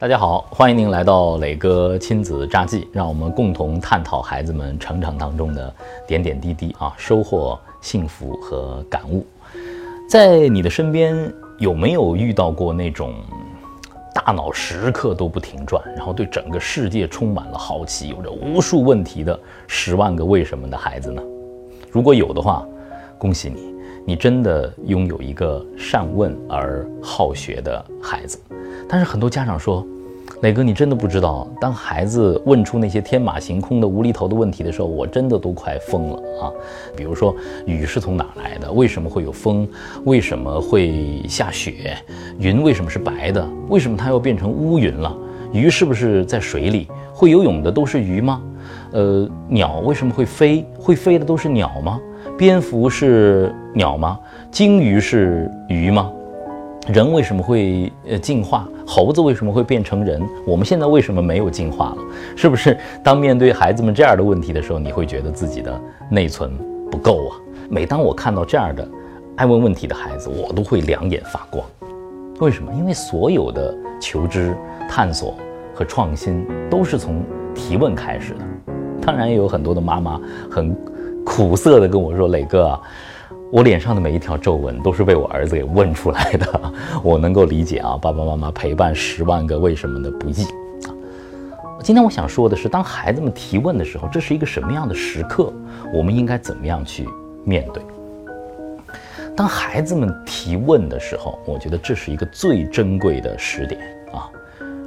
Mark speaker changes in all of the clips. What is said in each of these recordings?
Speaker 1: 大家好，欢迎您来到磊哥亲子札记，让我们共同探讨孩子们成长当中的点点滴滴啊，收获幸福和感悟。在你的身边有没有遇到过那种大脑时刻都不停转，然后对整个世界充满了好奇，有着无数问题的十万个为什么的孩子呢？如果有的话，恭喜你，你真的拥有一个善问而好学的孩子。但是很多家长说，磊哥，你真的不知道，当孩子问出那些天马行空的无厘头的问题的时候，我真的都快疯了啊！比如说，雨是从哪来的？为什么会有风？为什么会下雪？云为什么是白的？为什么它又变成乌云了？鱼是不是在水里？会游泳的都是鱼吗？呃，鸟为什么会飞？会飞的都是鸟吗？蝙蝠是鸟吗？鲸鱼是鱼吗？人为什么会呃进化？猴子为什么会变成人？我们现在为什么没有进化了？是不是当面对孩子们这样的问题的时候，你会觉得自己的内存不够啊？每当我看到这样的爱问问题的孩子，我都会两眼发光。为什么？因为所有的求知、探索和创新都是从提问开始的。当然，也有很多的妈妈很苦涩的跟我说：“磊哥。”我脸上的每一条皱纹都是被我儿子给问出来的，我能够理解啊，爸爸妈妈陪伴十万个为什么的不易啊。今天我想说的是，当孩子们提问的时候，这是一个什么样的时刻？我们应该怎么样去面对？当孩子们提问的时候，我觉得这是一个最珍贵的时点啊。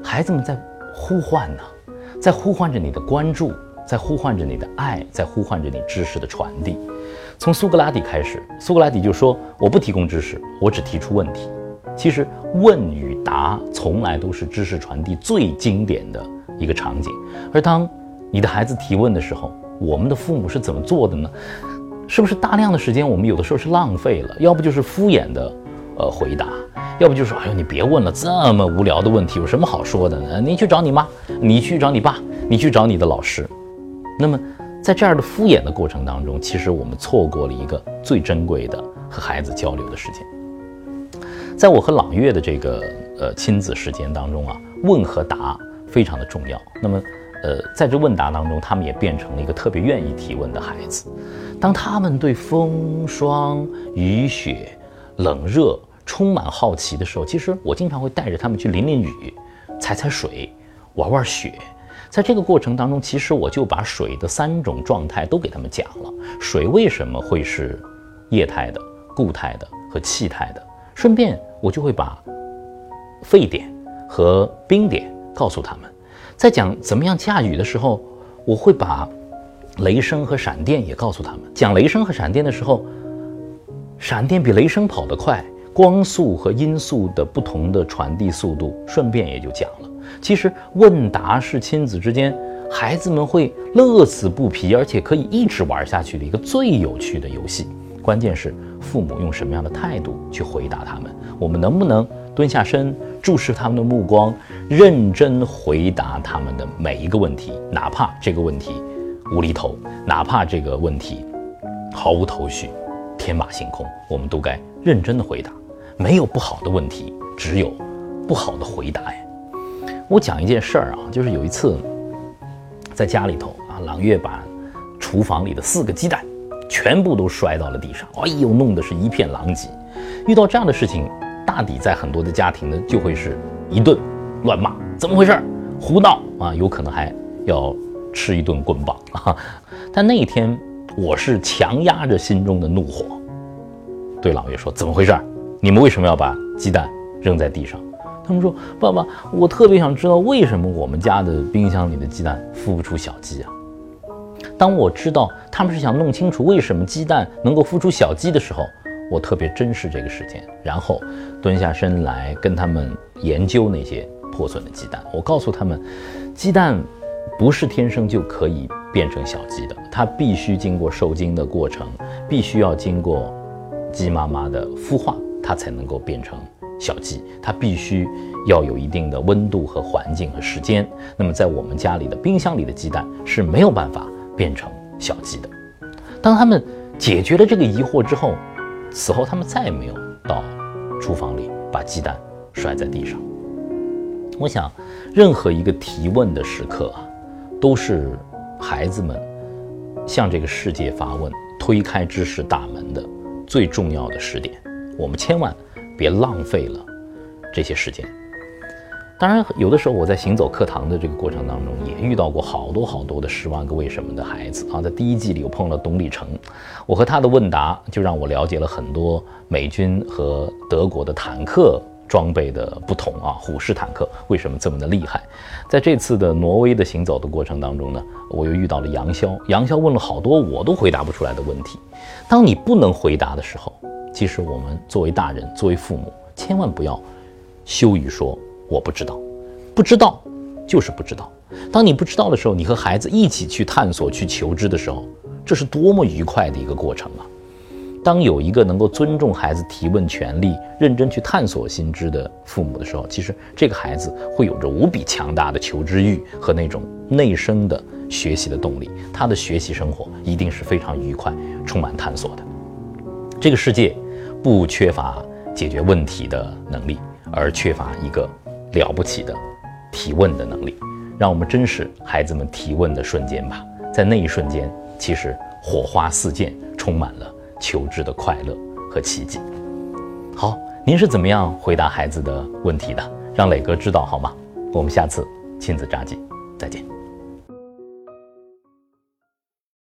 Speaker 1: 孩子们在呼唤呢，在呼唤着你的关注，在呼唤着你的爱，在呼唤着你知识的传递。从苏格拉底开始，苏格拉底就说：“我不提供知识，我只提出问题。”其实问与答从来都是知识传递最经典的一个场景。而当你的孩子提问的时候，我们的父母是怎么做的呢？是不是大量的时间我们有的时候是浪费了？要不就是敷衍的，呃，回答；要不就是哎呦，你别问了，这么无聊的问题有什么好说的呢？你去找你妈，你去找你爸，你去找你的老师。那么。在这样的敷衍的过程当中，其实我们错过了一个最珍贵的和孩子交流的时间。在我和朗月的这个呃亲子时间当中啊，问和答非常的重要。那么，呃，在这问答当中，他们也变成了一个特别愿意提问的孩子。当他们对风霜雨雪冷热充满好奇的时候，其实我经常会带着他们去淋淋雨、踩踩水、玩玩雪。在这个过程当中，其实我就把水的三种状态都给他们讲了。水为什么会是液态的、固态的和气态的？顺便我就会把沸点和冰点告诉他们。在讲怎么样下雨的时候，我会把雷声和闪电也告诉他们。讲雷声和闪电的时候，闪电比雷声跑得快，光速和音速的不同的传递速度，顺便也就讲了。其实问答是亲子之间孩子们会乐此不疲，而且可以一直玩下去的一个最有趣的游戏。关键是父母用什么样的态度去回答他们，我们能不能蹲下身注视他们的目光，认真回答他们的每一个问题，哪怕这个问题无厘头，哪怕这个问题毫无头绪、天马行空，我们都该认真的回答。没有不好的问题，只有不好的回答呀。我讲一件事儿啊，就是有一次在家里头啊，朗月把厨房里的四个鸡蛋全部都摔到了地上，哎呦，弄得是一片狼藉。遇到这样的事情，大抵在很多的家庭呢，就会是一顿乱骂，怎么回事？胡闹啊，有可能还要吃一顿棍棒啊。但那一天，我是强压着心中的怒火，对朗月说：“怎么回事？你们为什么要把鸡蛋扔在地上？”他们说：“爸爸，我特别想知道为什么我们家的冰箱里的鸡蛋孵不出小鸡啊？”当我知道他们是想弄清楚为什么鸡蛋能够孵出小鸡的时候，我特别珍视这个时间，然后蹲下身来跟他们研究那些破损的鸡蛋。我告诉他们，鸡蛋不是天生就可以变成小鸡的，它必须经过受精的过程，必须要经过鸡妈妈的孵化，它才能够变成。小鸡，它必须要有一定的温度和环境和时间。那么，在我们家里的冰箱里的鸡蛋是没有办法变成小鸡的。当他们解决了这个疑惑之后，此后他们再也没有到厨房里把鸡蛋摔在地上。我想，任何一个提问的时刻啊，都是孩子们向这个世界发问、推开知识大门的最重要的时点。我们千万别浪费了这些时间。当然，有的时候我在行走课堂的这个过程当中，也遇到过好多好多的十万个为什么的孩子啊。在第一季里，我碰了董礼成，我和他的问答就让我了解了很多美军和德国的坦克装备的不同啊。虎式坦克为什么这么的厉害？在这次的挪威的行走的过程当中呢，我又遇到了杨潇，杨潇问了好多我都回答不出来的问题。当你不能回答的时候，其实我们作为大人，作为父母，千万不要羞于说。我不知道，不知道就是不知道。当你不知道的时候，你和孩子一起去探索、去求知的时候，这是多么愉快的一个过程啊！当有一个能够尊重孩子提问权利、认真去探索新知的父母的时候，其实这个孩子会有着无比强大的求知欲和那种内生的学习的动力。他的学习生活一定是非常愉快、充满探索的。这个世界不缺乏解决问题的能力，而缺乏一个。了不起的提问的能力，让我们珍视孩子们提问的瞬间吧。在那一瞬间，其实火花四溅，充满了求知的快乐和奇迹。好，您是怎么样回答孩子的问题的？让磊哥知道好吗？我们下次亲子札记再见。